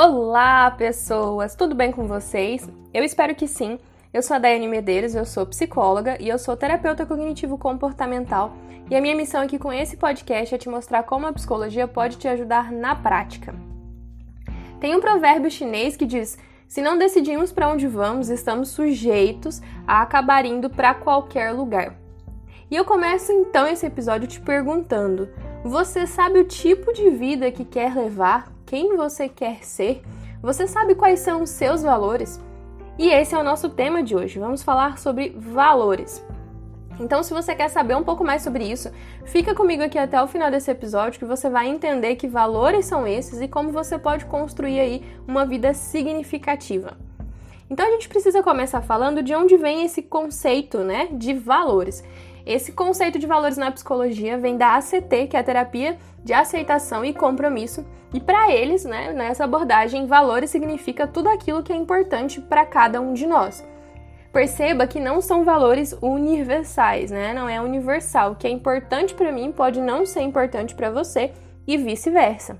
Olá, pessoas! Tudo bem com vocês? Eu espero que sim. Eu sou a Daiane Medeiros, eu sou psicóloga e eu sou terapeuta cognitivo comportamental. E a minha missão aqui com esse podcast é te mostrar como a psicologia pode te ajudar na prática. Tem um provérbio chinês que diz: se não decidimos para onde vamos, estamos sujeitos a acabar indo para qualquer lugar. E eu começo então esse episódio te perguntando: você sabe o tipo de vida que quer levar? Quem você quer ser? Você sabe quais são os seus valores? E esse é o nosso tema de hoje. Vamos falar sobre valores. Então, se você quer saber um pouco mais sobre isso, fica comigo aqui até o final desse episódio que você vai entender que valores são esses e como você pode construir aí uma vida significativa. Então, a gente precisa começar falando de onde vem esse conceito, né, de valores. Esse conceito de valores na psicologia vem da ACT, que é a terapia de aceitação e compromisso, e para eles, né, nessa abordagem, valores significa tudo aquilo que é importante para cada um de nós. Perceba que não são valores universais, né? Não é universal. O que é importante para mim pode não ser importante para você e vice-versa.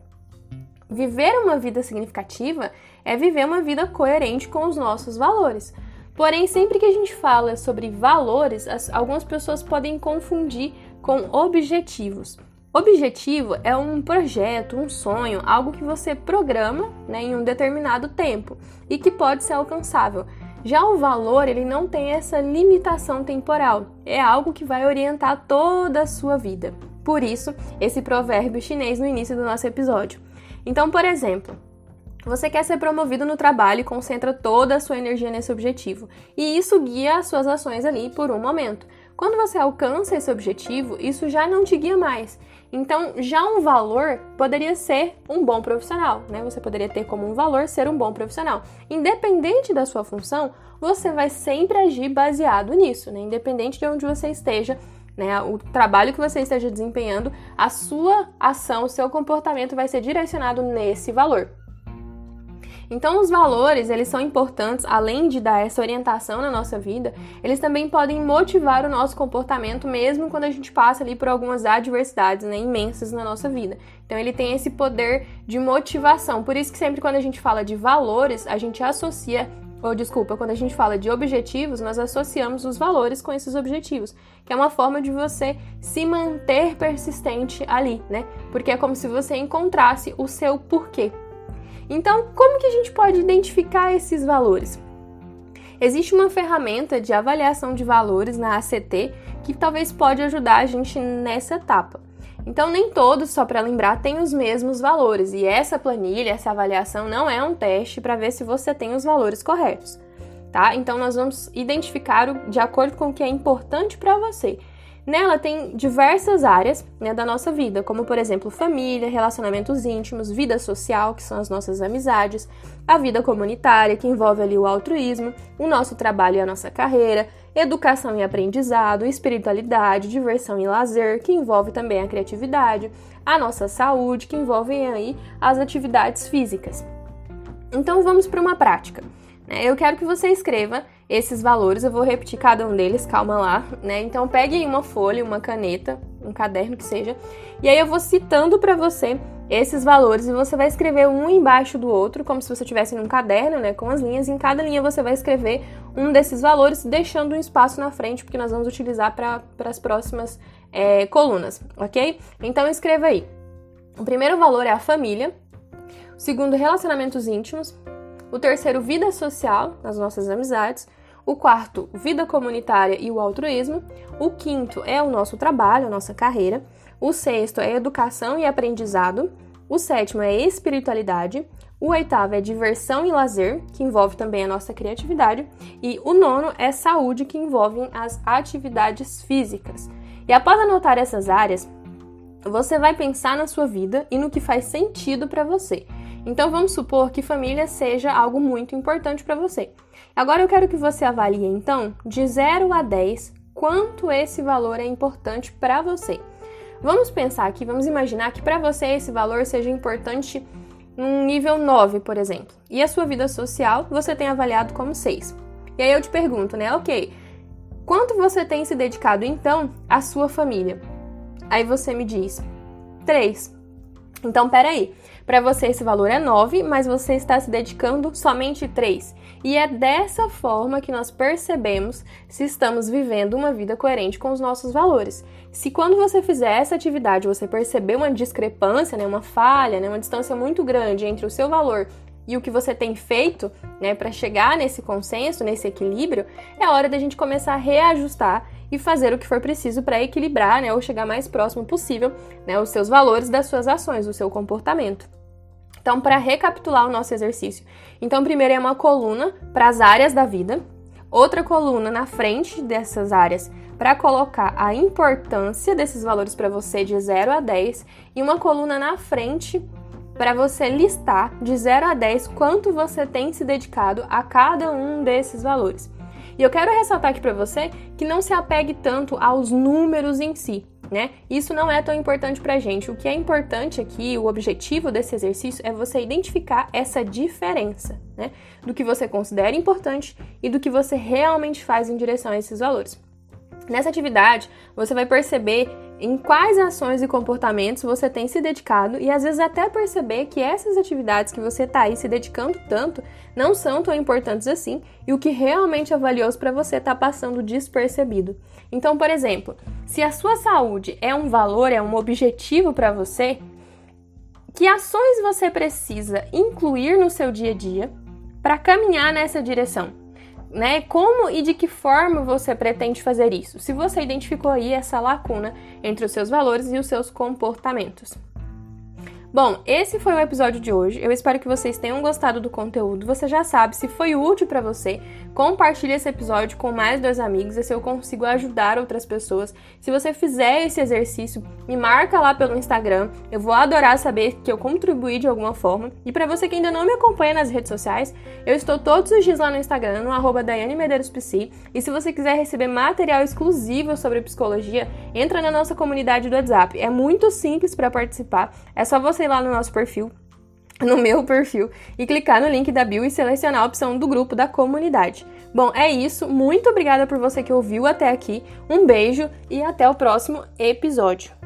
Viver uma vida significativa é viver uma vida coerente com os nossos valores. Porém, sempre que a gente fala sobre valores, as, algumas pessoas podem confundir com objetivos. Objetivo é um projeto, um sonho, algo que você programa né, em um determinado tempo e que pode ser alcançável. Já o valor, ele não tem essa limitação temporal, é algo que vai orientar toda a sua vida. Por isso, esse provérbio chinês no início do nosso episódio. Então, por exemplo, você quer ser promovido no trabalho e concentra toda a sua energia nesse objetivo, e isso guia as suas ações ali por um momento. Quando você alcança esse objetivo, isso já não te guia mais. Então, já um valor poderia ser um bom profissional, né? Você poderia ter como um valor ser um bom profissional. Independente da sua função, você vai sempre agir baseado nisso, né? Independente de onde você esteja, né? O trabalho que você esteja desempenhando, a sua ação, o seu comportamento vai ser direcionado nesse valor. Então, os valores, eles são importantes, além de dar essa orientação na nossa vida, eles também podem motivar o nosso comportamento, mesmo quando a gente passa ali por algumas adversidades né, imensas na nossa vida. Então, ele tem esse poder de motivação. Por isso que sempre quando a gente fala de valores, a gente associa ou desculpa, quando a gente fala de objetivos, nós associamos os valores com esses objetivos, que é uma forma de você se manter persistente ali, né? Porque é como se você encontrasse o seu porquê. Então, como que a gente pode identificar esses valores? Existe uma ferramenta de avaliação de valores na ACT que talvez pode ajudar a gente nessa etapa. Então, nem todos, só para lembrar, têm os mesmos valores, e essa planilha, essa avaliação não é um teste para ver se você tem os valores corretos, tá? Então, nós vamos identificar de acordo com o que é importante para você. Nela tem diversas áreas né, da nossa vida, como por exemplo família, relacionamentos íntimos, vida social, que são as nossas amizades, a vida comunitária, que envolve ali o altruísmo, o nosso trabalho e a nossa carreira, educação e aprendizado, espiritualidade, diversão e lazer, que envolve também a criatividade, a nossa saúde, que envolve aí as atividades físicas. Então vamos para uma prática. Né? Eu quero que você escreva esses valores, eu vou repetir cada um deles, calma lá, né? Então pegue uma folha, uma caneta, um caderno que seja, e aí eu vou citando para você esses valores e você vai escrever um embaixo do outro, como se você estivesse num caderno, né, com as linhas. Em cada linha você vai escrever um desses valores, deixando um espaço na frente, porque nós vamos utilizar para as próximas é, colunas, ok? Então escreva aí. O primeiro valor é a família. O segundo, relacionamentos íntimos. O terceiro, vida social, as nossas amizades. O quarto, vida comunitária e o altruísmo. O quinto é o nosso trabalho, a nossa carreira. O sexto é educação e aprendizado. O sétimo é espiritualidade. O oitavo é diversão e lazer, que envolve também a nossa criatividade. E o nono é saúde, que envolve as atividades físicas. E após anotar essas áreas, você vai pensar na sua vida e no que faz sentido para você. Então vamos supor que família seja algo muito importante para você. Agora eu quero que você avalie então, de 0 a 10, quanto esse valor é importante para você. Vamos pensar aqui, vamos imaginar que para você esse valor seja importante num nível 9, por exemplo. E a sua vida social você tem avaliado como 6. E aí eu te pergunto, né? OK. Quanto você tem se dedicado então à sua família? Aí você me diz: 3. Então, peraí, para você esse valor é 9, mas você está se dedicando somente 3. E é dessa forma que nós percebemos se estamos vivendo uma vida coerente com os nossos valores. Se quando você fizer essa atividade você perceber uma discrepância, né, uma falha, né, uma distância muito grande entre o seu valor e o que você tem feito, né, para chegar nesse consenso, nesse equilíbrio, é hora da gente começar a reajustar e fazer o que for preciso para equilibrar, né, ou chegar mais próximo possível, né, os seus valores das suas ações, o seu comportamento. Então, para recapitular o nosso exercício, então primeiro é uma coluna para as áreas da vida, outra coluna na frente dessas áreas para colocar a importância desses valores para você de 0 a 10 e uma coluna na frente para você listar de 0 a 10 quanto você tem se dedicado a cada um desses valores. E eu quero ressaltar aqui para você que não se apegue tanto aos números em si, né? Isso não é tão importante pra gente. O que é importante aqui, o objetivo desse exercício é você identificar essa diferença, né? Do que você considera importante e do que você realmente faz em direção a esses valores. Nessa atividade, você vai perceber em quais ações e comportamentos você tem se dedicado e às vezes até perceber que essas atividades que você está aí se dedicando tanto não são tão importantes assim e o que realmente é valioso para você está passando despercebido. Então, por exemplo, se a sua saúde é um valor, é um objetivo para você, que ações você precisa incluir no seu dia a dia para caminhar nessa direção? Né? Como e de que forma você pretende fazer isso? Se você identificou aí essa lacuna entre os seus valores e os seus comportamentos. Bom, esse foi o episódio de hoje. Eu espero que vocês tenham gostado do conteúdo. Você já sabe, se foi útil para você, compartilhe esse episódio com mais dois amigos, assim eu consigo ajudar outras pessoas. Se você fizer esse exercício, me marca lá pelo Instagram. Eu vou adorar saber que eu contribuí de alguma forma. E para você que ainda não me acompanha nas redes sociais, eu estou todos os dias lá no Instagram, no arroba Daiane Medeiros. E se você quiser receber material exclusivo sobre psicologia, entra na nossa comunidade do WhatsApp. É muito simples para participar. É só você ir lá no nosso perfil, no meu perfil, e clicar no link da bio e selecionar a opção do grupo da comunidade. Bom, é isso. Muito obrigada por você que ouviu até aqui. Um beijo e até o próximo episódio.